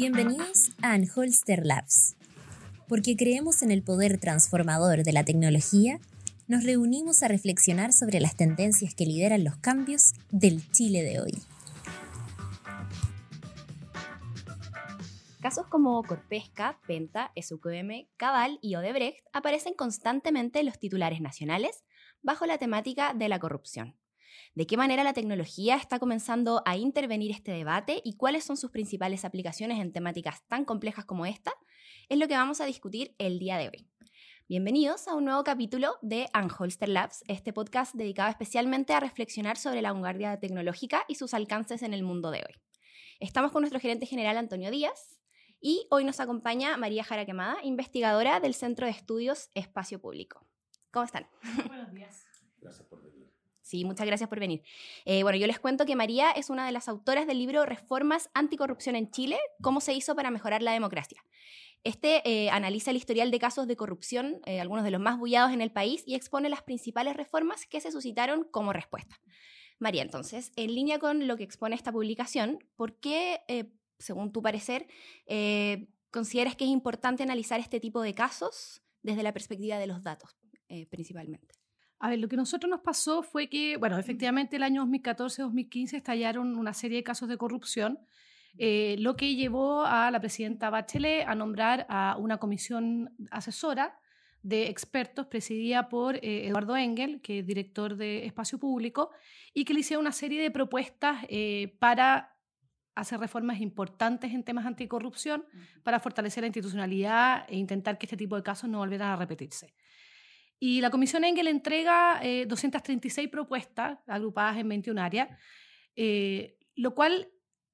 Bienvenidos a Anholster Labs. Porque creemos en el poder transformador de la tecnología, nos reunimos a reflexionar sobre las tendencias que lideran los cambios del Chile de hoy. Casos como Corpesca, Penta, SQM, Cabal y Odebrecht aparecen constantemente en los titulares nacionales bajo la temática de la corrupción. ¿De qué manera la tecnología está comenzando a intervenir este debate y cuáles son sus principales aplicaciones en temáticas tan complejas como esta? Es lo que vamos a discutir el día de hoy. Bienvenidos a un nuevo capítulo de Anholster Labs, este podcast dedicado especialmente a reflexionar sobre la vanguardia tecnológica y sus alcances en el mundo de hoy. Estamos con nuestro gerente general Antonio Díaz y hoy nos acompaña María Jara Quemada, investigadora del Centro de Estudios Espacio Público. ¿Cómo están? Buenos días. Gracias por venir. Sí, muchas gracias por venir. Eh, bueno, yo les cuento que María es una de las autoras del libro Reformas Anticorrupción en Chile, cómo se hizo para mejorar la democracia. Este eh, analiza el historial de casos de corrupción, eh, algunos de los más bullados en el país, y expone las principales reformas que se suscitaron como respuesta. María, entonces, en línea con lo que expone esta publicación, ¿por qué, eh, según tu parecer, consideras que es importante analizar este tipo de casos desde la perspectiva de los datos, principalmente? A ver, lo que a nosotros nos pasó fue que, bueno, efectivamente el año 2014-2015 estallaron una serie de casos de corrupción eh, lo que llevó a la presidenta Bachelet a nombrar a una comisión asesora de expertos presidida por eh, Eduardo Engel, que es director de Espacio Público, y que le hicieron una serie de propuestas eh, para hacer reformas importantes en temas anticorrupción, para fortalecer la institucionalidad e intentar que este tipo de casos no volvieran a repetirse. Y la Comisión Engel entrega 236 propuestas agrupadas en 21 áreas, lo cual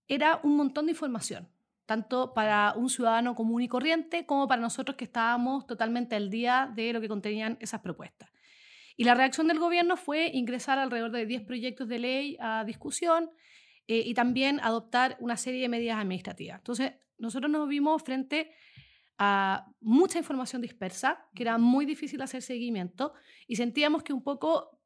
era un montón de información, tanto para un ciudadano común y corriente como para nosotros que estábamos totalmente al día de lo que contenían esas propuestas. Y la reacción del gobierno fue ingresar alrededor de 10 proyectos de ley a discusión eh, y también adoptar una serie de medidas administrativas. Entonces, nosotros nos vimos frente a mucha información dispersa, que era muy difícil hacer seguimiento, y sentíamos que un poco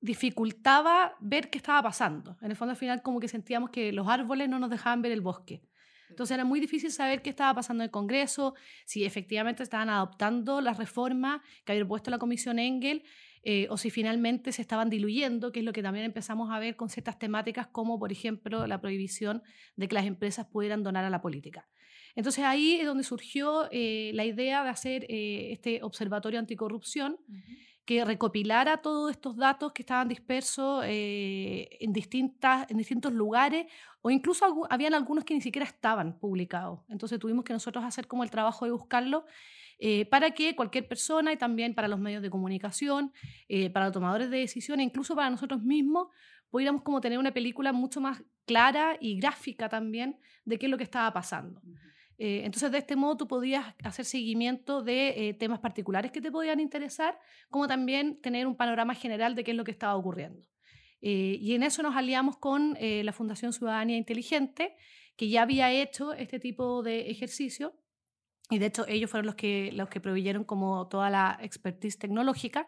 dificultaba ver qué estaba pasando. En el fondo, al final, como que sentíamos que los árboles no nos dejaban ver el bosque. Entonces era muy difícil saber qué estaba pasando en el Congreso, si efectivamente estaban adoptando las reformas que había puesto la Comisión Engel, eh, o si finalmente se estaban diluyendo, que es lo que también empezamos a ver con ciertas temáticas como, por ejemplo, la prohibición de que las empresas pudieran donar a la política. Entonces ahí es donde surgió eh, la idea de hacer eh, este observatorio anticorrupción que recopilara todos estos datos que estaban dispersos eh, en, distintas, en distintos lugares o incluso habían algunos que ni siquiera estaban publicados. Entonces tuvimos que nosotros hacer como el trabajo de buscarlo eh, para que cualquier persona y también para los medios de comunicación, eh, para los tomadores de decisiones, incluso para nosotros mismos, pudiéramos como tener una película mucho más clara y gráfica también de qué es lo que estaba pasando. Eh, entonces, de este modo, tú podías hacer seguimiento de eh, temas particulares que te podían interesar, como también tener un panorama general de qué es lo que estaba ocurriendo. Eh, y en eso nos aliamos con la Fundación Ciudadanía Inteligente, que ya había hecho este tipo de ejercicio, y de hecho ellos fueron los que, los que proveyeron como toda la expertise tecnológica.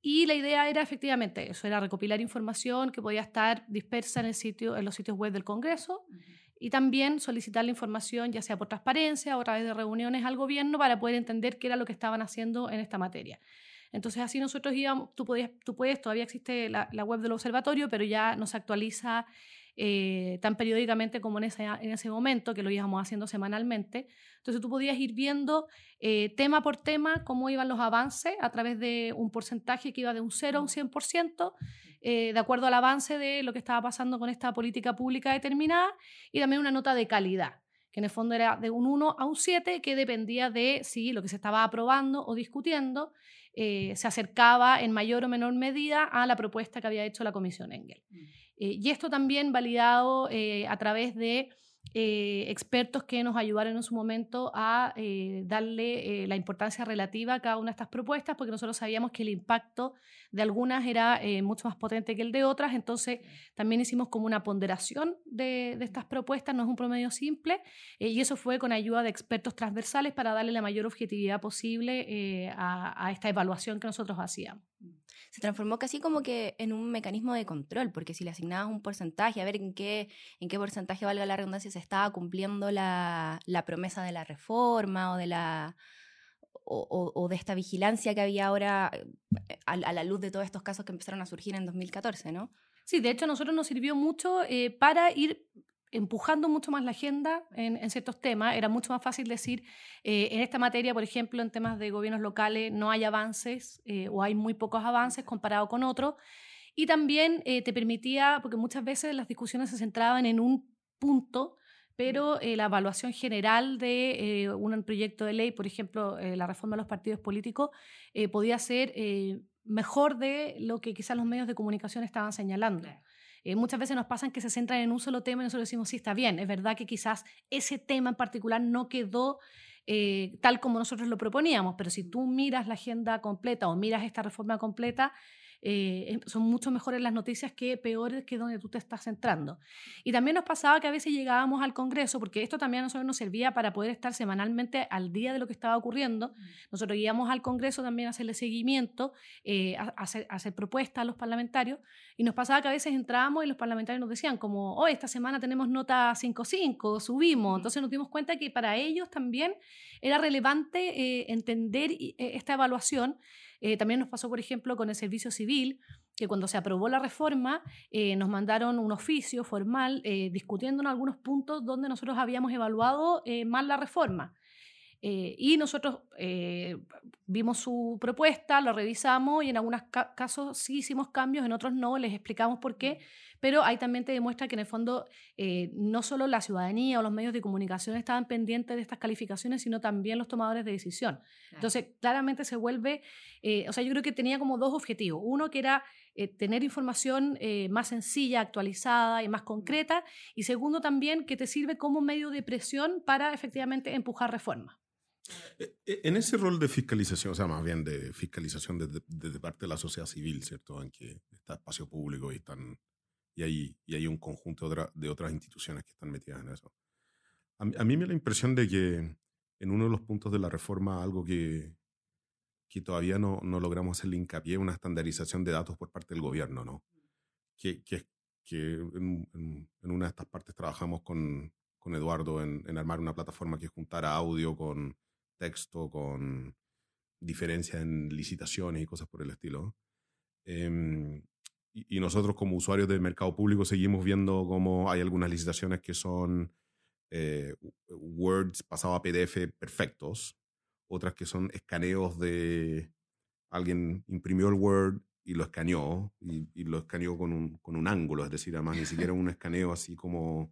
Y la idea era efectivamente eso, era recopilar información que podía estar dispersa en, el sitio, en los sitios web del Congreso y también solicitar la información, ya sea por transparencia o a través de reuniones al gobierno, para poder entender qué era lo que estaban haciendo en esta materia. Entonces así nosotros íbamos, tú, podías, puedes, todavía existe la, la web del observatorio, pero ya no se actualiza eh, tan periódicamente como en ese, en ese momento, que lo íbamos haciendo semanalmente. Entonces tú podías ir viendo eh, tema por tema cómo iban los avances a través de un porcentaje que iba de un 0 a un 100%, eh, de acuerdo al avance de lo que estaba pasando con esta política pública determinada, y también una nota de calidad que en el fondo era de un 1 a un 7, que dependía de si lo que se estaba aprobando o discutiendo se acercaba en mayor o menor medida a la propuesta que había hecho la Comisión Engel. Mm. Eh, y esto también validado eh, a través de eh, expertos que nos ayudaron en su momento a darle la importancia relativa a cada una de estas propuestas, porque nosotros sabíamos que el impacto de algunas era mucho más potente que el de otras, entonces también hicimos como una ponderación de, estas propuestas, no es un promedio simple, y eso fue con ayuda de expertos transversales para darle la mayor objetividad posible a, a esta evaluación que nosotros hacíamos. se transformó casi como que en un mecanismo de control, porque si le asignabas un porcentaje, a ver en qué, en qué porcentaje, valga la redundancia, se estaba cumpliendo la, la promesa de la reforma o de la... O, de esta vigilancia que había ahora eh, a, la luz de todos estos casos que empezaron a surgir en 2014, ¿no? Sí, de hecho a nosotros nos sirvió mucho eh, para ir empujando mucho más la agenda en, ciertos temas. Era mucho más fácil decir, eh, en esta materia, por ejemplo, en temas de gobiernos locales, no hay avances eh, o hay muy pocos avances comparado con otros. Y también eh, te permitía, porque muchas veces las discusiones se centraban en un punto, pero la evaluación general de un proyecto de ley, por ejemplo, la reforma de los partidos políticos, podía ser mejor de lo que quizás los medios de comunicación estaban señalando. Eh, muchas veces nos pasan que se centran en un solo tema y nosotros decimos, sí, está bien, es verdad que quizás ese tema en particular no quedó eh, tal como nosotros lo proponíamos, pero si tú miras la agenda completa o miras esta reforma completa, eh, son mucho mejores las noticias que peores que donde tú te estás centrando. Y también nos pasaba que a veces llegábamos al Congreso, porque esto también a nosotros nos servía para poder estar semanalmente al día de lo que estaba ocurriendo. Mm. Nosotros íbamos al Congreso también a hacerle seguimiento, eh, a, hacer, hacer, propuestas a los parlamentarios, y nos pasaba que a veces entrábamos y los parlamentarios nos decían como, oh, esta semana tenemos nota 5.5, subimos. Entonces nos dimos cuenta que para ellos también era relevante eh, entender esta evaluación eh, también nos pasó, por ejemplo, con el servicio civil, que cuando se aprobó la reforma eh, nos mandaron un oficio formal eh, discutiendo en algunos puntos donde nosotros habíamos evaluado mal la reforma. y nosotros vimos su propuesta, lo revisamos y en algunos casos sí hicimos cambios, en otros no, les explicamos por qué pero ahí también te demuestra que en el fondo eh, no solo la ciudadanía o los medios de comunicación estaban pendientes de estas calificaciones, sino también los tomadores de decisión. Entonces, claramente se vuelve, eh, o sea, yo creo que tenía como dos objetivos. Uno que era eh, tener información más sencilla, actualizada y más concreta, y segundo también que te sirve como medio de presión para efectivamente empujar reformas. En ese rol de fiscalización, o sea, más bien de fiscalización desde, desde parte de la sociedad civil, ¿cierto? En que está espacio público y están y hay, y hay un conjunto de, otras instituciones que están metidas en eso. A, mí me da la impresión de que en uno de los puntos de la reforma, algo que, que todavía no, no logramos hacerle hincapié, una estandarización de datos por parte del gobierno, ¿no? Que, que, que en, en, una de estas partes trabajamos con, con Eduardo en, en, armar una plataforma que juntara audio con texto, con diferencias en licitaciones y cosas por el estilo. Eh, y, nosotros como usuarios del mercado público seguimos viendo cómo hay algunas licitaciones que son eh, pasado a PDF perfectos, otras que son escaneos de alguien imprimió el Word y lo escaneó, y, lo escaneó con un, con un, ángulo, es decir, además ni siquiera un escaneo así como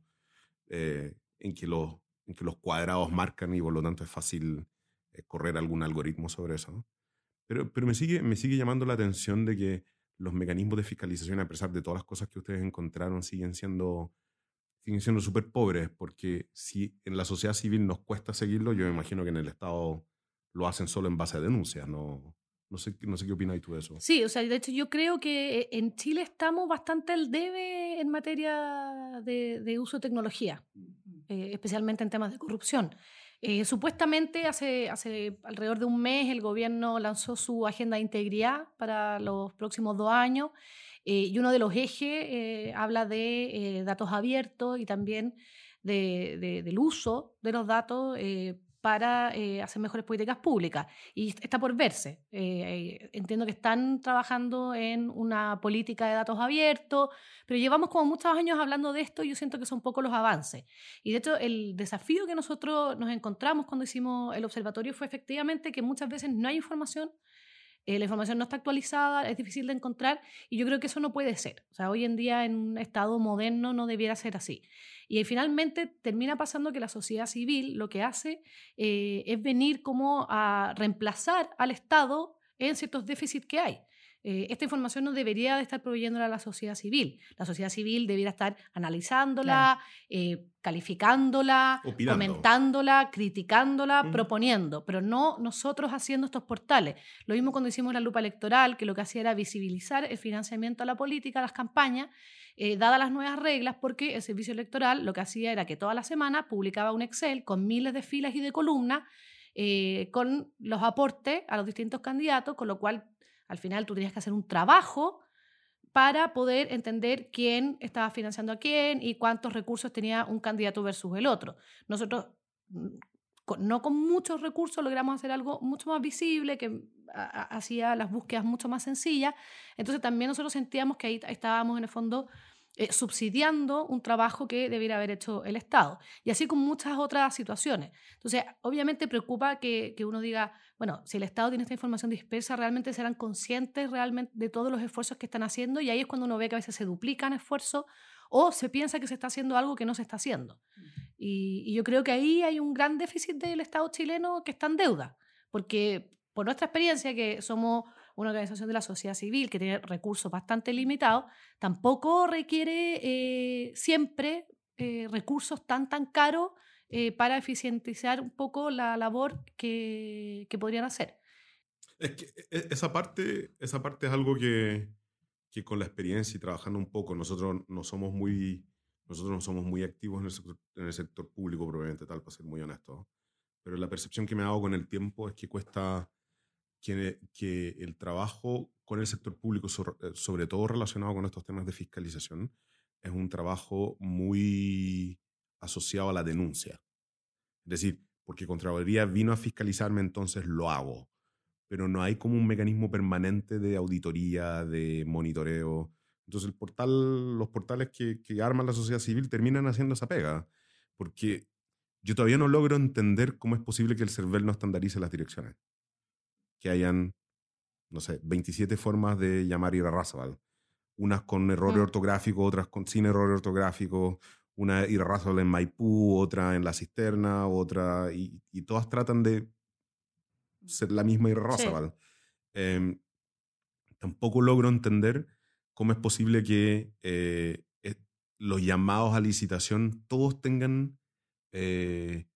eh, en, que los, en que los cuadrados marcan y por lo tanto es fácil eh, correr algún algoritmo sobre eso. Pero, pero me, sigue, me sigue llamando la atención de que los mecanismos de fiscalización, a pesar de todas las cosas que ustedes encontraron, siguen siendo siguen siendo súper pobres, porque si en la sociedad civil nos cuesta seguirlo, yo me imagino que en el Estado lo hacen solo en base a denuncias, no, no sé, no sé qué opinas tú de eso. Sí, o sea, de hecho yo creo que en Chile estamos bastante al debe en materia de, uso de tecnología, eh, especialmente en temas de corrupción. Eh, supuestamente hace, hace alrededor de un mes el gobierno lanzó su agenda de integridad para los próximos dos años eh, y uno de los ejes eh, habla de datos abiertos y también de, del uso de los datos para eh, hacer mejores políticas públicas. Y está por verse. Eh, entiendo que están trabajando en una política de datos abiertos, pero llevamos como muchos años hablando de esto y yo siento que son pocos los avances. Y de hecho, el desafío que nosotros nos encontramos cuando hicimos el observatorio fue efectivamente que muchas veces no hay información eh, la información no está actualizada, es difícil de encontrar y yo creo que eso no puede ser. O sea, hoy en día en un estado moderno no debiera ser así. Y finalmente termina pasando que la sociedad civil lo que hace eh, es venir como a reemplazar al Estado en ciertos déficits que hay. Eh, esta información no debería de estar proveyéndola a la sociedad civil. La sociedad civil debería estar analizándola, eh, calificándola, comentándola, criticándola, mm. proponiendo, pero no nosotros haciendo estos portales. Lo mismo cuando hicimos la lupa electoral, que lo que hacía era visibilizar el financiamiento a la política, a las campañas, eh, dadas las nuevas reglas, porque el servicio electoral lo que hacía era que toda la semana publicaba un Excel con miles de filas y de columnas con los aportes a los distintos candidatos, con lo cual Al final tú tenías que hacer un trabajo para poder entender quién estaba financiando a quién y cuántos recursos tenía un candidato versus el otro. Nosotros, mm, no con muchos recursos, logramos hacer algo mucho más visible, que hacía las búsquedas mucho más sencillas. Entonces también nosotros sentíamos que ahí estábamos en el fondo eh, subsidiando un trabajo que debiera haber hecho el Estado. Y así con muchas otras situaciones. Entonces, obviamente preocupa que, que, uno diga, bueno, si el Estado tiene esta información dispersa, realmente serán conscientes realmente de todos los esfuerzos que están haciendo y ahí es cuando uno ve que a veces se duplican esfuerzos o se piensa que se está haciendo algo que no se está haciendo. Y, y yo creo que ahí hay un gran déficit del Estado chileno que está en deuda, porque por nuestra experiencia, que somos una organización de la sociedad civil que tiene recursos bastante limitados, tampoco requiere eh, siempre eh, recursos tan, tan caros eh, para eficientizar un poco la labor que, que, podrían hacer. Es que e, esa parte, esa parte es algo que, que, con la experiencia y trabajando un poco, nosotros no somos muy, nosotros no somos muy activos en el sector, en el sector público, probablemente tal, para ser muy honesto. Pero la percepción que me hago con el tiempo es que cuesta que, el trabajo con el sector público, eh, sobre todo relacionado con estos temas de fiscalización, es un trabajo muy asociado a la denuncia. Es decir, porque Contraloría vino a fiscalizarme, entonces lo hago. Pero no hay como un mecanismo permanente de auditoría, de monitoreo. Entonces el portal, los portales que, que arman la sociedad civil terminan haciendo esa pega. Porque yo todavía no logro entender cómo es posible que el CERVEL no estandarice las direcciones que hayan, no sé, 27 formas de llamar ir a Unas con error mm. ortográfico, otras con, sin error ortográfico, una irrazable en Maipú, otra en la cisterna, otra, y, y todas tratan de ser la misma irrazable. Em, tampoco logro entender cómo es posible que eh, los llamados a licitación todos tengan eh,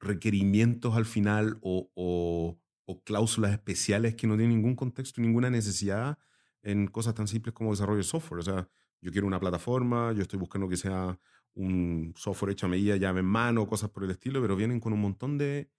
requerimientos al final o, o cláusulas especiales que no tienen ningún contexto ninguna necesidad en cosas tan simples como desarrollo de software. O sea, yo quiero una plataforma, yo estoy buscando que sea un software hecho a medida, llave en mano, cosas por el estilo, pero vienen con un montón de,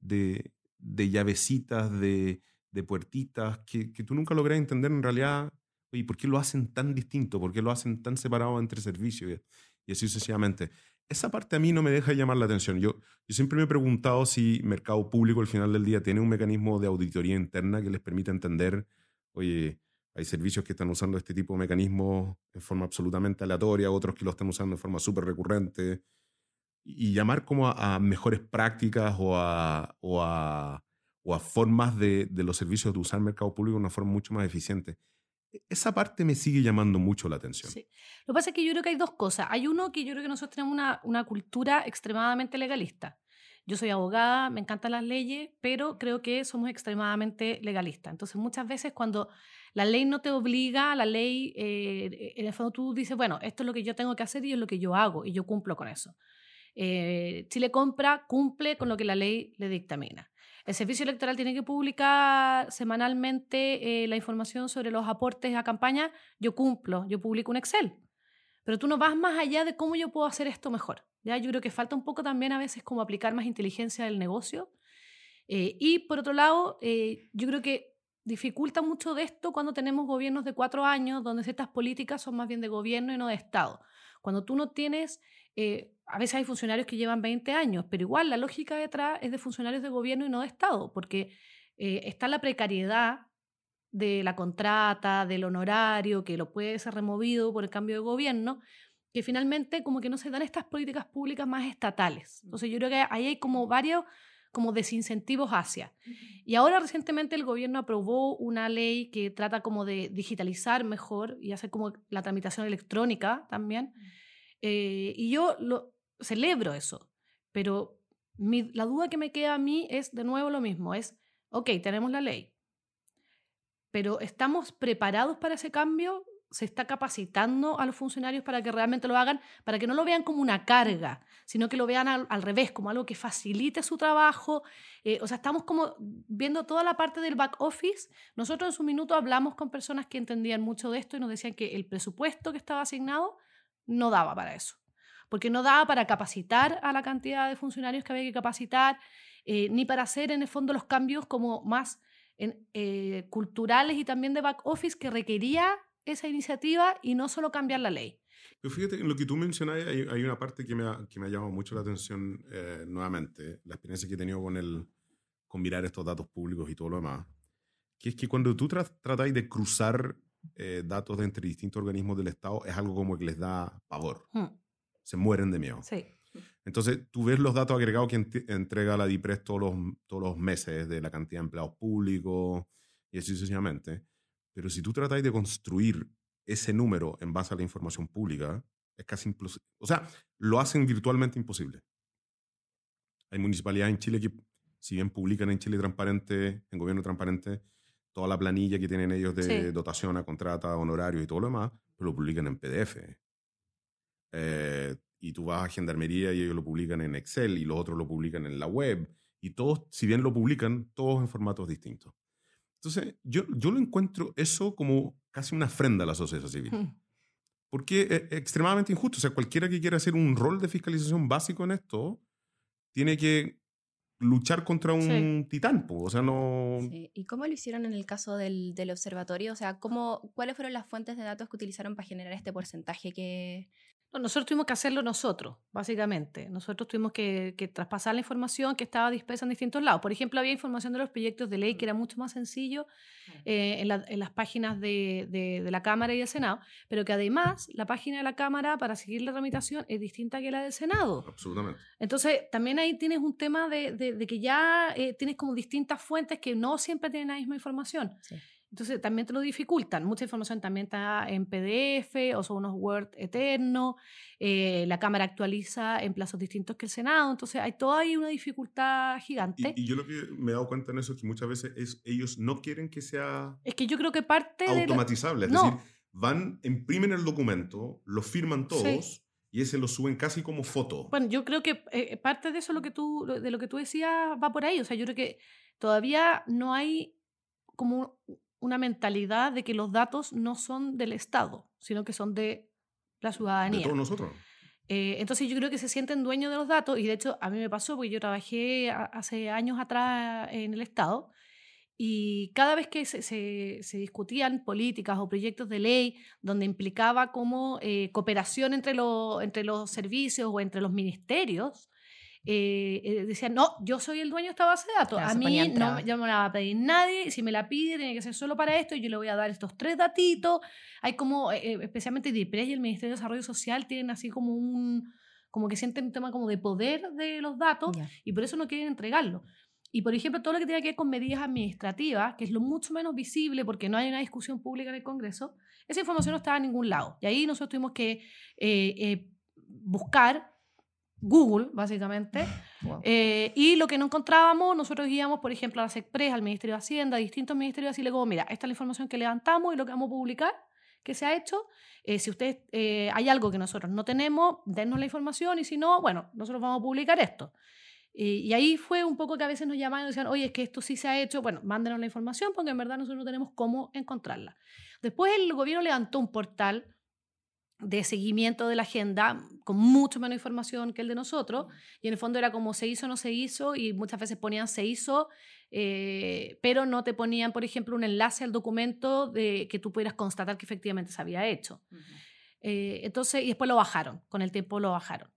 de, de llavecitas, de, de puertitas, que, que, tú nunca logras entender en realidad, oye, ¿por qué lo hacen tan distinto? ¿Por qué lo hacen tan separado entre servicios? Y, así sucesivamente esa parte a mí no me deja llamar la atención. Yo, yo siempre me he preguntado si Mercado Público al final del día tiene un mecanismo de auditoría interna que les permita entender, oye, hay servicios que están usando este tipo de mecanismos en forma absolutamente aleatoria, otros que lo están usando de forma súper recurrente, y, llamar como a, mejores prácticas o a, o a, o a formas de, de, los servicios de usar Mercado Público de una forma mucho más eficiente. E, esa parte me sigue llamando mucho la atención. Sí. Lo que pasa es que yo creo que hay dos cosas. Hay uno que yo creo que nosotros tenemos una, una cultura extremadamente legalista. Yo soy abogada, me encantan las leyes, pero creo que somos extremadamente legalistas. Entonces, muchas veces cuando la ley no te obliga, la ley, eh, en el fondo tú dices, bueno, esto es lo que yo tengo que hacer y es lo que yo hago y yo cumplo con eso. Eh, Chile compra, cumple con lo que la ley le dictamina. El servicio electoral tiene que publicar semanalmente eh, la información sobre los aportes a campaña. Yo cumplo, yo publico un Excel. Pero tú no vas más allá de cómo yo puedo hacer esto mejor. ¿ya? Yo creo que falta un poco también a veces como aplicar más inteligencia del negocio. Eh, y por otro lado, eh, yo creo que dificulta mucho de esto cuando tenemos gobiernos de cuatro años, donde ciertas políticas son más bien de gobierno y no de Estado. Cuando tú no tienes a veces hay funcionarios que llevan 20 años, pero igual la lógica detrás es de funcionarios de gobierno y no de Estado, porque eh, está la precariedad de la contrata, del honorario, que lo puede ser removido por el cambio de gobierno, que finalmente como que no se dan estas políticas públicas más estatales. Mm. Entonces yo creo que ahí hay como varios como desincentivos hacia. Y ahora recientemente el gobierno aprobó una ley que trata como de digitalizar mejor y hacer como la tramitación electrónica también. Eh, y yo lo, celebro eso, pero la duda que me queda a mí es de nuevo lo mismo, es, ok, tenemos la ley, pero ¿estamos preparados para ese cambio? ¿Se está capacitando a los funcionarios para que realmente lo hagan, para que no lo vean como una carga, sino que lo vean al, revés, como algo que facilite su trabajo? Eh, o sea, estamos como viendo toda la parte del back office. Nosotros en su minuto hablamos con personas que entendían mucho de esto y nos decían que el presupuesto que estaba asignado no daba para eso porque no daba para capacitar a la cantidad de funcionarios que había que capacitar, eh, ni para hacer en el fondo los cambios como más en, eh, culturales y también de back office que requería esa iniciativa y no solo cambiar la ley. Pero fíjate, en lo que tú mencionas hay, hay una parte que me, ha, que me ha llamado mucho la atención eh, nuevamente, la experiencia que he tenido con, el, con mirar estos datos públicos y todo lo demás, que es que cuando tú tra tratáis de cruzar eh, datos de entre distintos organismos del Estado, es algo como que les da pavor. Hmm. Se mueren de miedo. Sí. Entonces, tú ves los datos agregados que ent- entrega la DIPRES todos los, todos los meses de la cantidad de empleados públicos y así sucesivamente. Pero si tú tratáis de construir ese número en base a la información pública, es casi imposible. O sea, lo hacen virtualmente imposible. Hay municipalidades en Chile que, si bien publican en Chile Transparente, en Gobierno Transparente, toda la planilla que tienen ellos de Sí. dotación a contrata, honorarios y todo lo demás, pero lo publican en PDF. Eh, y tú vas a Gendarmería y ellos lo publican en Excel y los otros lo publican en la web. Y todos, si bien lo publican, todos en formatos distintos. Entonces, yo, yo lo encuentro eso como casi una ofrenda a la sociedad civil. Hmm. Porque es extremadamente injusto. O sea, cualquiera que quiera hacer un rol de fiscalización básico en esto, tiene que luchar contra un Sí. titán. po. O sea, no... Sí. ¿Y cómo lo hicieron en el caso del, del observatorio? O sea, ¿cómo, ¿cuáles fueron las fuentes de datos que utilizaron para generar este porcentaje que... No, nosotros tuvimos que hacerlo nosotros, básicamente. Nosotros tuvimos que, que traspasar la información que estaba dispersa en distintos lados. Por ejemplo, había información de los proyectos de ley que era mucho más sencillo eh, en, la- en las páginas de, de- de la Cámara y del Senado, pero que además la página de la Cámara para seguir la tramitación es distinta que la del Senado. Absolutamente. Entonces, también ahí tienes un tema de, de- de que ya eh, tienes como distintas fuentes que no siempre tienen la misma información. Sí. Entonces, también te lo dificultan. Mucha información también está en PDF o son unos Word eternos. eh, la Cámara actualiza en plazos distintos que el Senado. Entonces, hay toda ahí una dificultad gigante. Y, y yo lo que me he dado cuenta en eso es que muchas veces es, ellos no quieren que sea es que yo creo que parte de... la- automatizable. Es decir, van, imprimen el documento, lo firman todos y ese lo suben casi como foto. Bueno, yo creo que eh, parte de eso lo que tú, de lo que tú decías va por ahí. O sea, yo creo que todavía no hay como una mentalidad de que los datos no son del Estado, sino que son de la de ciudadanía. todos nosotros. Eh, entonces yo creo que se sienten dueños de los datos y de hecho a mí me pasó porque yo trabajé a- hace años atrás en el Estado y cada vez que se, se- se discutían políticas o proyectos de ley donde implicaba como eh, cooperación entre, lo- entre los servicios o entre los ministerios, eh, eh, decían, no, yo soy el dueño de esta base de datos, Claro, a mí no, yo no me la va a pedir nadie, si me la pide tiene que ser solo para esto y yo le voy a dar estos tres datitos. Hay como, eh, eh, especialmente DIPRES y el Ministerio de Desarrollo Social tienen así como un, como que sienten un tema como de poder de los datos y por eso no quieren entregarlo. Y por ejemplo, todo lo que tiene que ver con medidas administrativas, que es lo mucho menos visible porque no hay una discusión pública en el Congreso, esa información no estaba en ningún lado. Y ahí nosotros tuvimos que eh, buscar Google, básicamente, Wow. eh, y lo que no encontrábamos, nosotros íbamos, por ejemplo, a la SECPRES, al Ministerio de Hacienda, a distintos ministerios, así le digo, mira, esta es la información que levantamos y lo que vamos a publicar, que se ha hecho. Eh, si ustedes eh, hay algo que nosotros no tenemos, dennos la información y si no, bueno, nosotros vamos a publicar esto. Y, y ahí fue un poco que a veces nos llamaban y decían, oye, es que esto sí se ha hecho, bueno, mándenos la información porque en verdad nosotros no tenemos cómo encontrarla. Después el gobierno levantó un portal de seguimiento de la agenda con mucho menos información que el de nosotros. Y en el fondo era como se hizo o no se hizo y muchas veces ponían se hizo eh, pero no te ponían por ejemplo un enlace al documento de que tú pudieras constatar que efectivamente se había hecho. Eh, entonces y después lo bajaron con el tiempo lo bajaron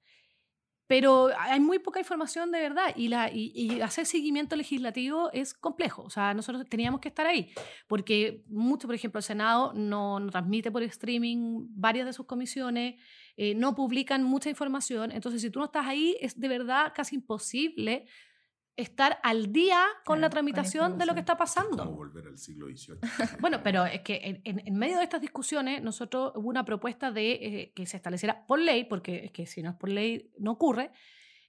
pero hay muy poca información de verdad y, la, y, y hacer seguimiento legislativo es complejo. O sea, nosotros teníamos que estar ahí, porque mucho, por ejemplo, el Senado no, transmite por streaming varias de sus comisiones, eh, no publican mucha información. Entonces, si tú no estás ahí, es de verdad casi imposible estar al día con Claro, la con tramitación de lo que está Como pasando. volver al siglo XVIII. Bueno, pero es que en, en- en medio de estas discusiones, nosotros hubo una propuesta de eh, que se estableciera por ley, porque es que si no es por ley no ocurre,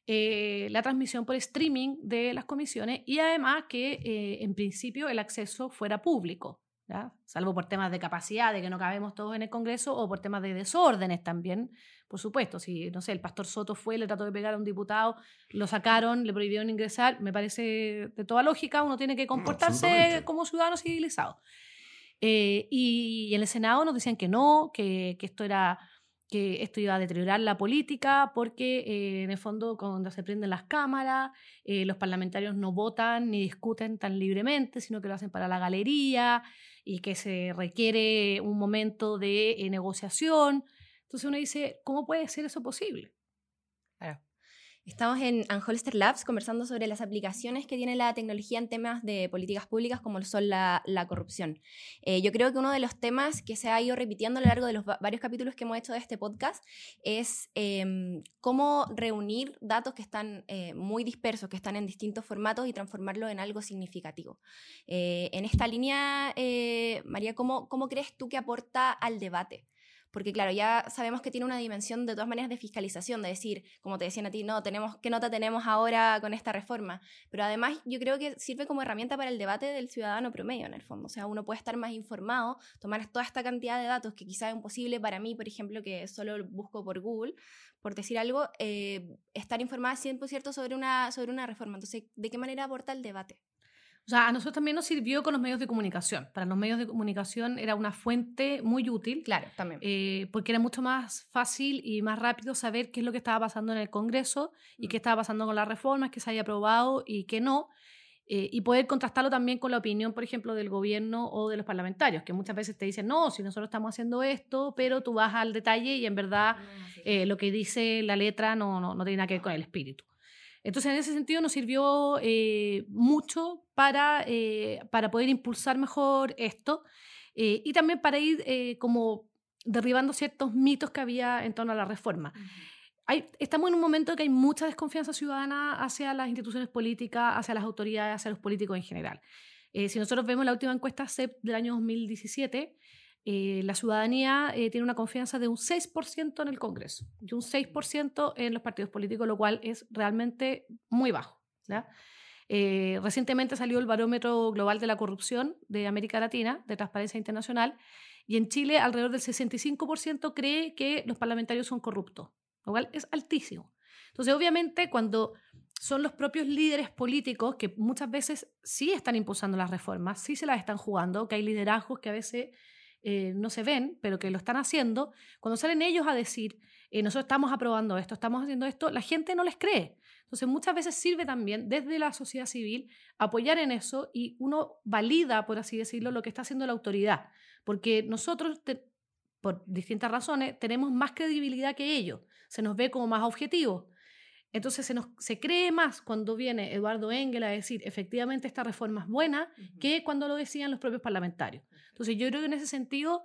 eh, la transmisión por streaming de las comisiones y además que eh, en principio el acceso fuera público, ¿ya? salvo por temas de capacidad, de que no cabemos todos en el Congreso o por temas de desórdenes también, por supuesto. Si, no sé, el pastor Soto fue, le trató de pegar a un diputado, lo sacaron, le prohibieron ingresar, me parece de toda lógica, uno tiene que comportarse como ciudadano civilizado. Eh, y, y en el Senado nos decían que no, que, que esto era que esto iba a deteriorar la política porque eh, en el fondo cuando se prenden las cámaras, eh, los parlamentarios no votan ni discuten tan libremente, sino que lo hacen para la galería y que se requiere un momento de eh, negociación. Entonces uno dice, ¿cómo puede ser eso posible? Estamos en Anholster Labs conversando sobre las aplicaciones que tiene la tecnología en temas de políticas públicas como son la, la corrupción. Eh, yo creo que uno de los temas que se ha ido repitiendo a lo largo de los varios capítulos que hemos hecho de este podcast es eh, cómo reunir datos que están eh, muy dispersos, que están en distintos formatos y transformarlo en algo significativo. Eh, en esta línea, María, ¿cómo, ¿cómo crees tú que aporta al debate? Porque claro, ya sabemos que tiene una dimensión de todas maneras de fiscalización, de decir, como te decían a ti, no, tenemos, ¿qué nota tenemos ahora con esta reforma? Pero además yo creo que sirve como herramienta para el debate del ciudadano promedio en el fondo, o sea, uno puede estar más informado, tomar toda esta cantidad de datos que quizá es imposible para mí, por ejemplo, que solo busco por Google, por decir algo, eh, estar informada 100% sobre una, sobre una reforma. Entonces, ¿de qué manera aporta el debate? O sea, a nosotros también nos sirvió con los medios de comunicación. Para los medios de comunicación era una fuente muy útil. Claro, también. Eh, porque era mucho más fácil y más rápido saber qué es lo que estaba pasando en el Congreso y Mm. qué estaba pasando con las reformas, qué se había aprobado y qué no. Eh, y poder contrastarlo también con la opinión, por ejemplo, del gobierno o de los parlamentarios, que muchas veces te dicen, no, si nosotros estamos haciendo esto, pero tú vas al detalle y en verdad eh, lo que dice la letra no, no, no tiene nada que ver con el espíritu. Entonces, en ese sentido, nos sirvió eh, mucho para, eh, para poder impulsar mejor esto eh, y también para ir eh, como derribando ciertos mitos que había en torno a la reforma. Hay, estamos en un momento que hay mucha desconfianza ciudadana hacia las instituciones políticas, hacia las autoridades, hacia los políticos en general. Eh, si nosotros vemos la última encuesta CEP del año 2017, eh, la ciudadanía eh, tiene una confianza de un 6% en el Congreso y un 6% en los partidos políticos, lo cual es realmente muy bajo. Eh, recientemente salió el barómetro global de la corrupción de América Latina, de Transparencia Internacional, y en Chile alrededor del 65% cree que los parlamentarios son corruptos, lo cual es altísimo. Entonces, obviamente, cuando son los propios líderes políticos que muchas veces sí están impulsando las reformas, sí se las están jugando, que hay liderazgos que a veces eh, no se ven, pero que lo están haciendo, cuando salen ellos a decir, eh, nosotros estamos aprobando esto, estamos haciendo esto, la gente no les cree. Entonces muchas veces sirve también desde la sociedad civil apoyar en eso y uno valida, por así decirlo, lo que está haciendo la autoridad, porque nosotros, por distintas razones, tenemos más credibilidad que ellos, se nos ve como más objetivos. Entonces se, nos, se cree más cuando viene Eduardo Engel a decir efectivamente esta reforma es buena que cuando lo decían los propios parlamentarios. Entonces yo creo que en ese sentido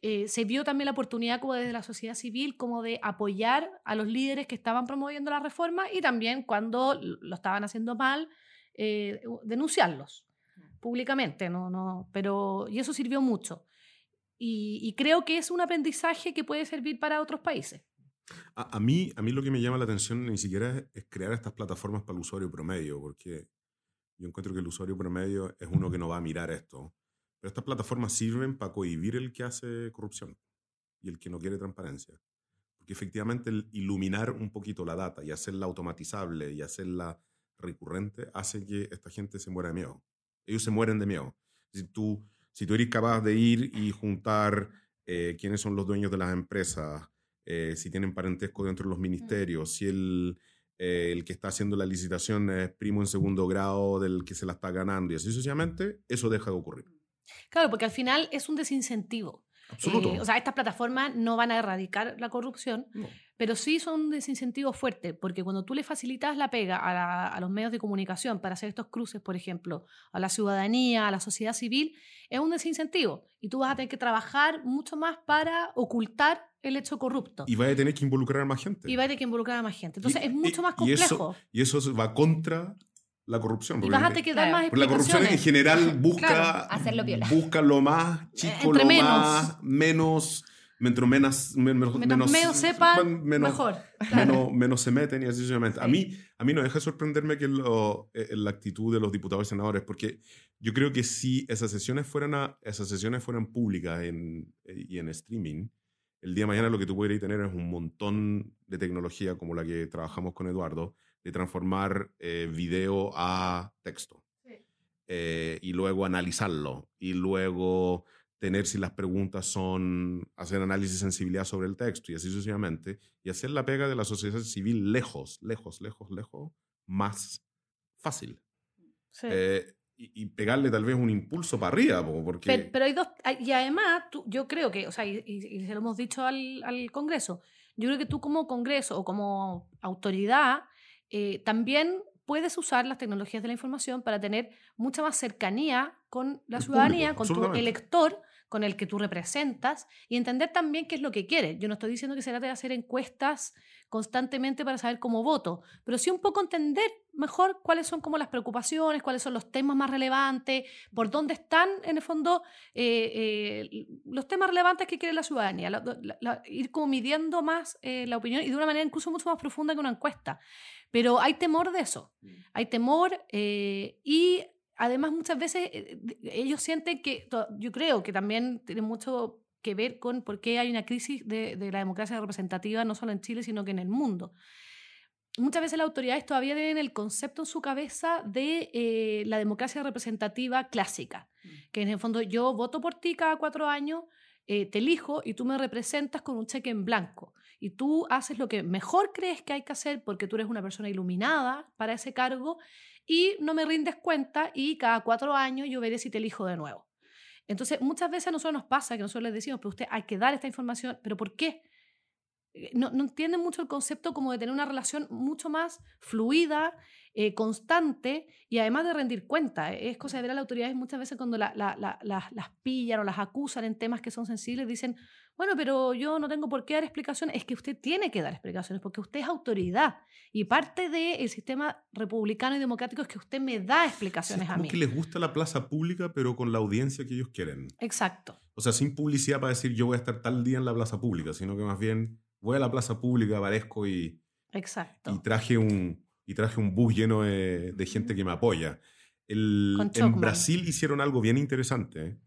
eh, se vio también la oportunidad como desde la sociedad civil como de apoyar a los líderes que estaban promoviendo la reforma y también cuando lo estaban haciendo mal, eh, denunciarlos públicamente. ¿no? No, pero, y eso sirvió mucho. Y, y creo que es un aprendizaje que puede servir para otros países. A, a, mí, a mí lo que me llama la atención ni siquiera es, es, crear estas plataformas para el usuario promedio, porque yo encuentro que el usuario promedio es uno que no va a mirar esto. Pero estas plataformas sirven para cohibir el que hace corrupción y el que no quiere transparencia. Porque efectivamente el iluminar un poquito la data y hacerla automatizable y hacerla recurrente hace que esta gente se muera de miedo. Ellos se mueren de miedo. Si tú, si tú eres capaz de ir y juntar eh, quiénes son los dueños de las empresas, eh, si tienen parentesco dentro de los ministerios, si el, eh, el que está haciendo la licitación es primo en segundo grado del que se la está ganando y así sucesivamente, eso deja de ocurrir. Claro, porque al final es un desincentivo. Absoluto. Eh, o sea, estas plataformas no van a erradicar la corrupción, no. pero sí son un desincentivo fuerte, porque cuando tú le facilitas la pega a, la, a, los medios de comunicación para hacer estos cruces, por ejemplo, a la ciudadanía, a la sociedad civil, es un desincentivo. Y tú vas a tener que trabajar mucho más para ocultar el hecho corrupto. Y vas a tener que involucrar a más gente. Y vas a tener que involucrar a más gente. Entonces y, es mucho y, más complejo. Y eso, y eso va contra la corrupción. Y vas a tener que dar más Porque la corrupción en general busca, claro, hacerlo busca lo más chico, Entre lo menos. más menos, mientras menos, menos, menos, menos sepan, menos, mejor. Menos, menos, se meten y así sucesivamente. Sí. A, mí, a mí no deja de sorprenderme que lo, eh, la actitud de los diputados y senadores, porque yo creo que si esas sesiones fueran, a, esas sesiones fueran públicas en, y en streaming, el día de mañana lo que tú podrías tener es un montón de tecnología como la que trabajamos con Eduardo, de transformar eh, video a texto. Sí. Eh, y luego analizarlo. Y luego tener si las preguntas son hacer análisis de sensibilidad sobre el texto y así sucesivamente, y hacer la pega de la sociedad civil lejos, lejos, lejos, lejos, más fácil. Eh, y, pegarle tal vez un impulso para arriba, porque... Pero, hay dos, y además yo creo que, o sea, y, se lo hemos dicho al, al, Congreso, yo creo que tú como Congreso o como autoridad eh, también puedes usar las tecnologías de la información para tener mucha más cercanía con la ciudadanía, con tu elector, con el que tú representas y entender también qué es lo que quiere. Yo no estoy diciendo que se trate de hacer encuestas constantemente para saber cómo voto, pero sí un poco entender mejor cuáles son como las preocupaciones, cuáles son los temas más relevantes, por dónde están en el fondo eh, eh, los temas relevantes que quiere la ciudadanía, ir como midiendo más eh, la opinión y de una manera incluso mucho más profunda que una encuesta. Pero hay temor de eso, mm. hay temor y además muchas veces eh, ellos sienten que, yo creo que también tiene mucho que ver con por qué hay una crisis de, la democracia representativa, no solo en Chile, sino que en el mundo. Muchas veces las autoridades todavía tienen el concepto en su cabeza de eh, la democracia representativa clásica, mm. que en el fondo yo voto por ti cada cuatro años, eh, te elijo y tú me representas con un cheque en blanco. Y tú haces lo que mejor crees que hay que hacer porque tú eres una persona iluminada para ese cargo y no me rindes cuenta y cada cuatro años yo veré si te elijo de nuevo. Entonces, muchas veces a nosotros nos pasa que nosotros les decimos, pero usted hay que dar esta información, pero ¿por qué? Eh, no, no entienden mucho el concepto como de tener una relación mucho más fluida, eh, constante y además de rendir cuenta. Es cosa de ver a las autoridades muchas veces cuando las pillan o las acusan en temas que son sensibles, dicen, bueno, pero yo no tengo por qué dar explicaciones. Es que usted tiene que dar explicaciones porque usted es autoridad. Y parte del sistema republicano y democrático es que usted me da explicaciones a mí. que les gusta la plaza pública, pero con la audiencia que ellos quieren. Exacto. O sea, sin publicidad para decir yo voy a estar tal día en la plaza pública, sino que más bien voy a la plaza pública, aparezco y. Exacto. Y traje un, y traje un bus lleno de, gente que me apoya. El, en Brasil hicieron algo bien interesante. ¿eh?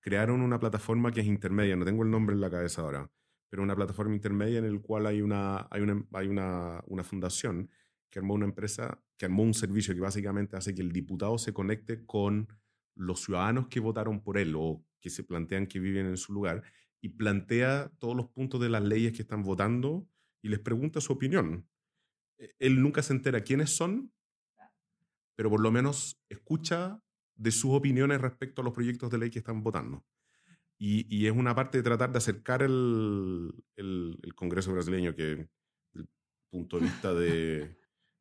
crearon una plataforma que es intermedia, no tengo el nombre en la cabeza ahora, pero una plataforma intermedia en la cual hay una, hay una, hay una, una fundación que armó una empresa, que armó un servicio que básicamente hace que el diputado se conecte con los ciudadanos que votaron por él o que se plantean que viven en su lugar y plantea todos los puntos de las leyes que están votando y les pregunta su opinión. E, él nunca se entera quiénes son, pero por lo menos escucha de sus opiniones respecto a los proyectos de ley que están votando. Y, es una parte de tratar de acercar el, el, Congreso brasileño, que desde el punto de vista de,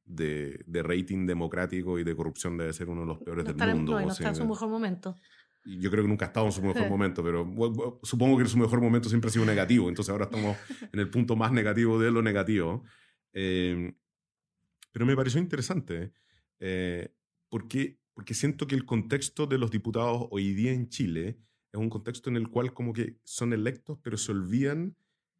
de, rating democrático y de corrupción debe ser uno de los peores del mundo. No, no está en su mejor momento. Yo creo que nunca ha estado en su mejor momento, pero supongo que su mejor momento siempre ha sido negativo, entonces ahora estamos en el punto más negativo de lo negativo. Eh, pero me pareció interesante, eh, porque porque siento que el contexto de los diputados hoy día en Chile es un contexto en el cual como que son electos, pero se olvidan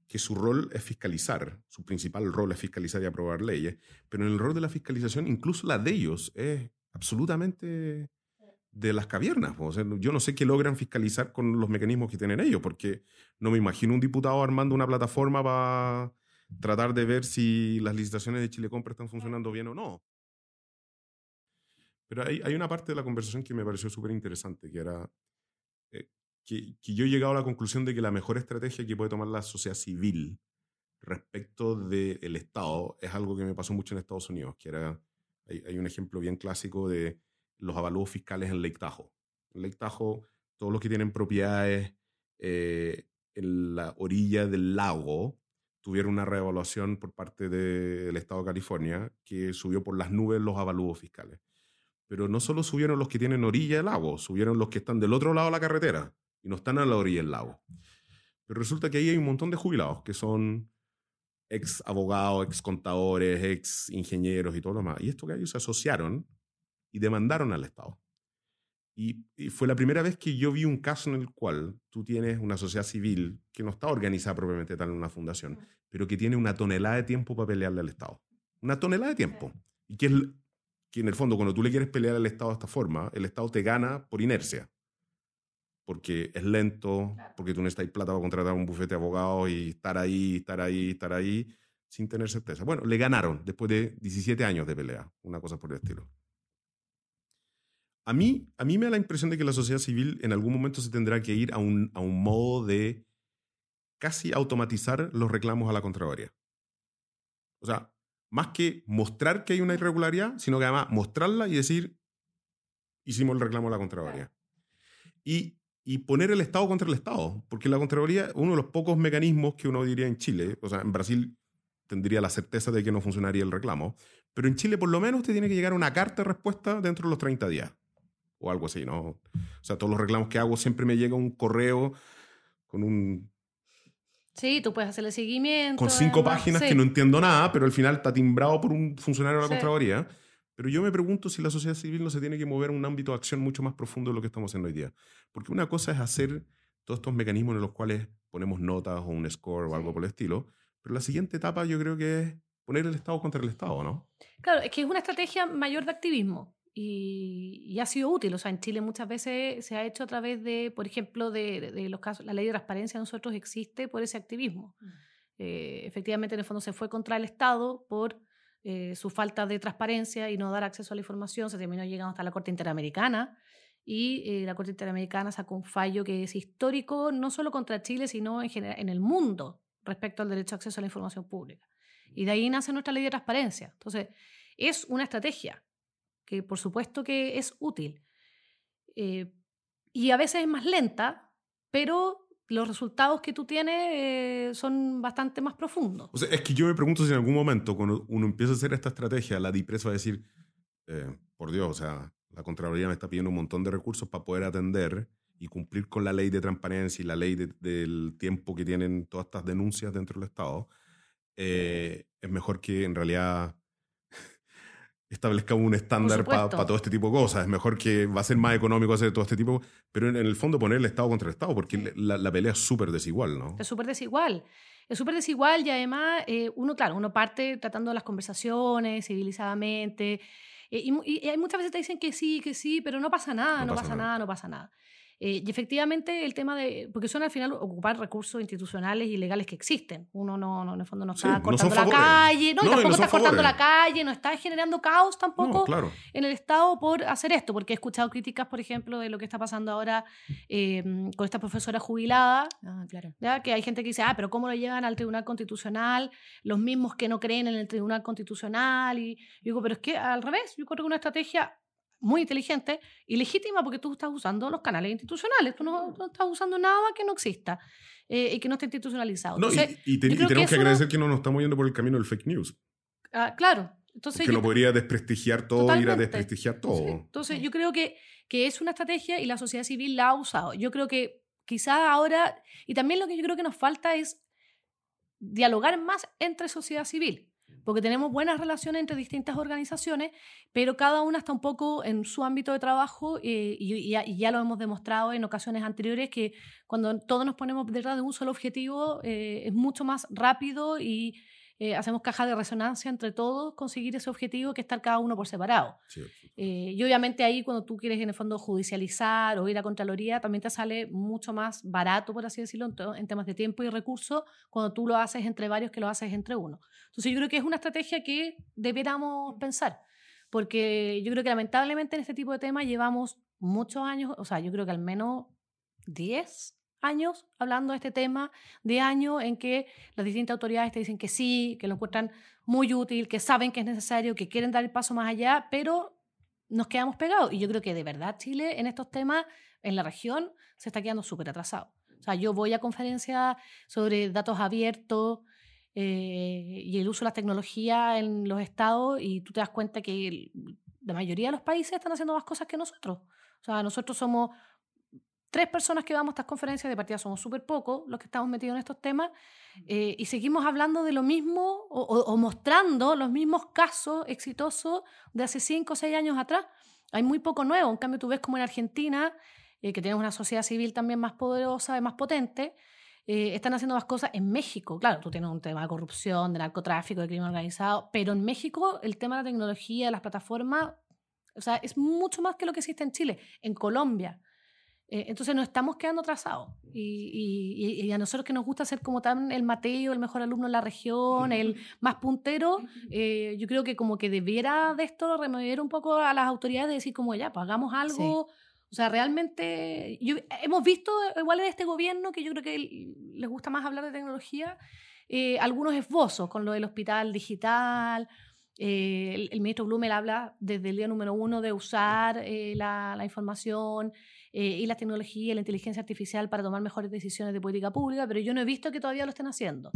que su rol es fiscalizar, su principal rol es fiscalizar y aprobar leyes, pero en el rol de la fiscalización, incluso la de ellos, es absolutamente de las cavernas. O sea, yo no sé qué logran fiscalizar con los mecanismos que tienen ellos, porque no me imagino un diputado armando una plataforma para tratar de ver si las licitaciones de Chile Compra están funcionando bien o no. Pero hay, hay una parte de la conversación que me pareció súper interesante, que era eh, que, yo he llegado a la conclusión de que la mejor estrategia que puede tomar la sociedad civil respecto del Estado es algo que me pasó mucho en Estados Unidos, que era, hay un ejemplo bien clásico de los avalúos fiscales en Lake Tahoe. En Lake Tahoe, todos los que tienen propiedades eh, en la orilla del lago tuvieron una reevaluación por parte del Estado de California que subió por las nubes los avalúos fiscales. Pero no solo subieron los que tienen orilla del lago, subieron los que están del otro lado de la carretera y no están a la orilla del lago. Pero resulta que ahí hay un montón de jubilados que son ex abogados, ex contadores, ex ingenieros y todo lo demás. Y esto que ellos se asociaron y demandaron al Estado. Y, y, fue la primera vez que yo vi un caso en el cual tú tienes una sociedad civil que no está organizada propiamente tal en una fundación, pero que tiene una tonelada de tiempo para pelearle al Estado. Una tonelada de tiempo. Y que es que en el fondo cuando tú le quieres pelear al Estado de esta forma, el Estado te gana por inercia. Porque es lento, porque tú necesitas plata para contratar un bufete de abogados y estar ahí, estar ahí, estar ahí, sin tener certeza. Bueno, le ganaron después de 17 años de pelea, una cosa por el estilo. A mí, a mí me da la impresión de que la sociedad civil en algún momento se tendrá que ir a un, a un modo de casi automatizar los reclamos a la Contraloría. O sea, más que mostrar que hay una irregularidad, sino que además mostrarla y decir, hicimos el reclamo a la Contraloría. Y, y poner el Estado contra el Estado, porque la Contraloría es uno de los pocos mecanismos que uno diría en Chile, o sea, en Brasil tendría la certeza de que no funcionaría el reclamo, pero en Chile por lo menos usted tiene que llegar a una carta de respuesta dentro de los 30 días, o algo así, ¿no? O sea, todos los reclamos que hago siempre me llega un correo con un Sí, tú puedes hacerle seguimiento. con cinco además, páginas sí. que no entiendo nada, pero al final está timbrado por un funcionario de la Sí. Contraloría. Pero yo me pregunto si la sociedad civil no se tiene que mover a un ámbito de acción mucho más profundo de lo que estamos haciendo hoy día. Porque una cosa es hacer todos estos mecanismos en los cuales ponemos notas o un score o algo por el estilo, pero la siguiente etapa yo creo que es poner el Estado contra el Estado, ¿no? Claro, es que es una estrategia mayor de activismo y, y ha sido útil. O sea, en Chile muchas veces se ha hecho a través de, por ejemplo, de, de- los casos, la ley de transparencia de nosotros existe por ese activismo. Eh, efectivamente, en el fondo se fue contra el Estado por eh, su falta de transparencia y no dar acceso a la información. Se terminó llegando hasta la Corte Interamericana y eh, la Corte Interamericana sacó un fallo que es histórico, no solo contra Chile, sino en, general, en el mundo respecto al derecho a acceso a la información pública. Y de ahí nace nuestra ley de transparencia. Entonces, es una estrategia que por supuesto que es útil. Eh, y a veces es más lenta, pero los resultados que tú tienes eh, son bastante más profundos. O sea, es que yo me pregunto si en algún momento, cuando uno empieza a hacer esta estrategia, la DIPRES va a decir, eh, por Dios, o sea, la Contraloría me está pidiendo un montón de recursos para poder atender y cumplir con la ley de transparencia y la ley de- del tiempo que tienen todas estas denuncias dentro del Estado. Eh, es mejor que en realidad establezcamos un estándar para supuesto. todo este tipo de cosas. Es mejor que va a ser más económico hacer todo este tipo, pero en, en el fondo poner el Estado contra el Estado, porque la, la pelea es súper desigual, ¿no? Es súper desigual. Es súper desigual y además eh, uno, claro, uno parte tratando las conversaciones civilizadamente eh, y, y hay muchas veces te dicen que sí, que sí, pero no pasa nada, no, pasa, nada. no pasa nada. Eh, y efectivamente el tema de, porque son al final ocupar recursos institucionales y legales que existen. Uno no, no en el fondo no está cortando la calle, no, No, y tampoco está cortando la calle, no está generando caos tampoco No, claro. en el Estado por hacer esto, porque he escuchado críticas, por ejemplo, de lo que está pasando ahora eh, con esta profesora jubilada, Ah, claro. ¿ya? que hay gente que dice, ah, pero ¿cómo lo llevan al Tribunal Constitucional? Los mismos que no creen en el Tribunal Constitucional. Y yo digo, pero es que al revés, yo creo que una estrategia muy inteligente y legítima porque tú estás usando los canales institucionales, tú no, no estás usando nada que no exista eh, y que no esté institucionalizado. No, y- Entonces, y, ten- yo y creo que tenemos que, una- agradecer que no nos estamos yendo por el camino del fake news. ah, claro, entonces que no podría desprestigiar todo, ir a Totalmente. desprestigiar todo. Entonces, yo creo que, que es una estrategia y la sociedad civil la ha usado. Yo creo que quizás ahora, y también lo que yo creo que nos falta es dialogar más entre sociedad civil, porque tenemos buenas relaciones entre distintas organizaciones, pero cada una está un poco en su ámbito de trabajo eh, y, ya lo hemos demostrado en ocasiones anteriores que cuando todos nos ponemos detrás de un solo objetivo eh, es mucho más rápido y eh, hacemos caja de resonancia entre todos conseguir ese objetivo que estar cada uno por separado. Sí. Eh, y obviamente ahí cuando tú quieres en el fondo judicializar o ir a Contraloría, también te sale mucho más barato, por así decirlo, en, en temas de tiempo y recursos, cuando tú lo haces entre varios que lo haces entre uno. Entonces yo creo que es una estrategia que debiéramos pensar, porque yo creo que lamentablemente en este tipo de temas llevamos muchos años, o sea, yo creo que al menos 10 años hablando de este tema, de años en que las distintas autoridades te dicen que sí, que lo encuentran muy útil, que saben que es necesario, que quieren dar el paso más allá, pero nos quedamos pegados. Y yo creo que de verdad Chile en estos temas, en la región, se está quedando súper atrasado. O sea, yo voy a conferencias sobre datos abiertos eh, y el uso de las tecnologías en los estados y tú te das cuenta que la mayoría de los países están haciendo más cosas que nosotros. O sea, nosotros somos tres personas que vamos a estas conferencias, de partida somos súper pocos los que estamos metidos en estos temas, eh, y seguimos hablando de lo mismo o, o- o mostrando los mismos casos exitosos de hace cinco o seis años atrás. Hay muy poco nuevo. En cambio, tú ves como en Argentina, eh, que tenemos una sociedad civil también más poderosa y más potente, eh, están haciendo más cosas en México. Claro, tú tienes un tema de corrupción, de narcotráfico, de crimen organizado, pero en México el tema de la tecnología, de las plataformas, o sea, es mucho más que lo que existe en Chile. En Colombia, Eh, entonces nos estamos quedando atrasados. Y, y, a nosotros que nos gusta ser como tan el Mateo, el mejor alumno en la región, el más puntero, eh, yo creo que como que debiera de esto remover un poco a las autoridades de decir como ya, pues hagamos algo. O sea, realmente yo, hemos visto igual en este gobierno que yo creo que les gusta más hablar de tecnología, eh, algunos esbozos con lo del hospital digital. el, ministro Blumel habla desde el día número uno de usar la, la información eh, y la tecnología y la inteligencia artificial para tomar mejores decisiones de política pública, pero yo no he visto que todavía lo estén haciendo.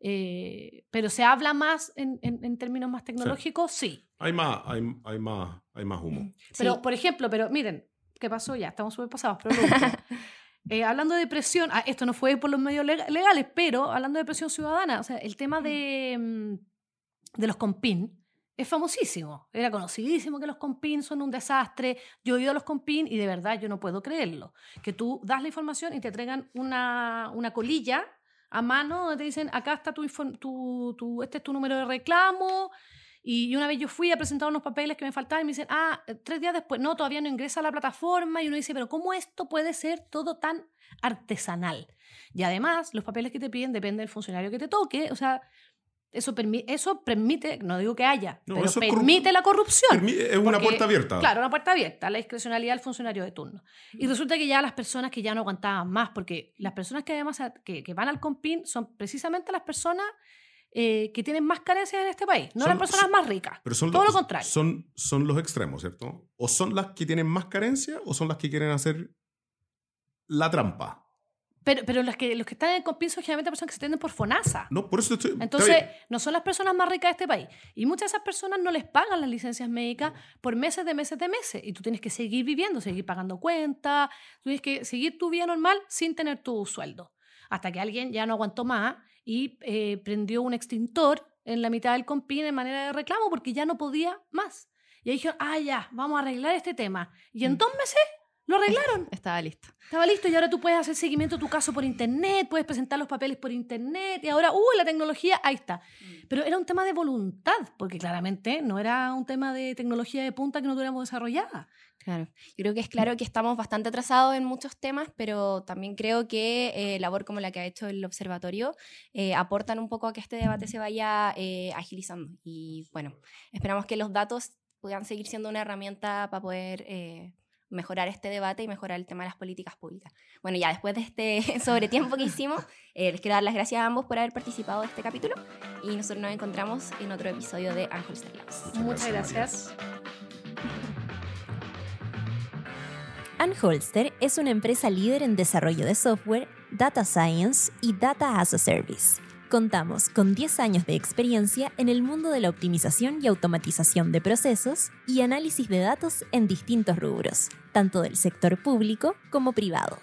Eh, pero se habla más en, en, términos más tecnológicos, sí. Hay, más, hay, hay, más, hay más humo. Pero, por ejemplo, pero miren, ¿qué pasó? Ya, estamos súper pasados, pero eh, hablando de presión, ah, esto no fue por los medios legales, pero hablando de presión ciudadana, o sea, el tema de, mm, de los compin, es famosísimo. Era conocidísimo que los compin son un desastre. Yo he ido a los compin y de verdad yo no puedo creerlo. Que tú das la información y te traigan una, una colilla a mano donde te dicen, acá está tu, este es tu número de reclamo. Y una vez yo fui a presentar unos papeles que me faltaban y me dicen, ah, tres días después, no, todavía no ingresa a la plataforma. Y uno dice, pero ¿cómo esto puede ser todo tan artesanal? Y además, los papeles que te piden depende del funcionario que te toque. O sea, eso, eso permite, no digo que haya, pero permite la corrupción. es una puerta abierta. Claro, una puerta abierta, la discrecionalidad del funcionario de turno. Y resulta que ya las personas que ya no aguantaban más, porque las personas que además que, que van al compin son precisamente las personas eh, que tienen más carencias en este país, no las personas más ricas. Pero son todo lo contrario. Son, son los extremos, ¿cierto? O son las que tienen más carencia o son las que quieren hacer la trampa. Pero, pero los, que, los que están en el compin son generalmente personas que se tienden por FONASA. No, por eso estoy... Entonces, no son las personas más ricas de este país. Y muchas de esas personas no les pagan las licencias médicas por meses de meses de meses. Y tú tienes que seguir viviendo, seguir pagando cuentas, tú tienes que seguir tu vida normal sin tener tu sueldo. Hasta que alguien ya no aguantó más y eh, prendió un extintor en la mitad del compin en manera de reclamo porque ya no podía más. Y ahí dijeron, ah, ya, vamos a arreglar este tema. Y en mm. dos meses lo arreglaron. Estaba listo. Estaba listo y ahora tú puedes hacer seguimiento de tu caso por internet, puedes presentar los papeles por internet y ahora, ¡uh! La tecnología, ahí está. Mm. Pero era un tema de voluntad, porque claramente no era un tema de tecnología de punta que no tuviéramos desarrollada. Claro, yo creo que es claro que estamos bastante atrasados en muchos temas, pero también creo que eh, labor como la que ha hecho el observatorio eh, aportan un poco a que este debate se vaya eh, agilizando. Y bueno, esperamos que los datos puedan seguir siendo una herramienta para poder eh, mejorar este debate y mejorar el tema de las políticas públicas. Bueno, ya después de este sobre tiempo que hicimos, eh, les quiero dar las gracias a ambos por haber participado de este capítulo y nosotros nos encontramos en otro episodio de Ángel Labs. Muchas gracias. Anholster es una empresa líder en desarrollo de software, data science y data as a service Contamos con 10 años de experiencia en el mundo de la optimización y automatización de procesos y análisis de datos en distintos rubros, tanto del sector público como privado.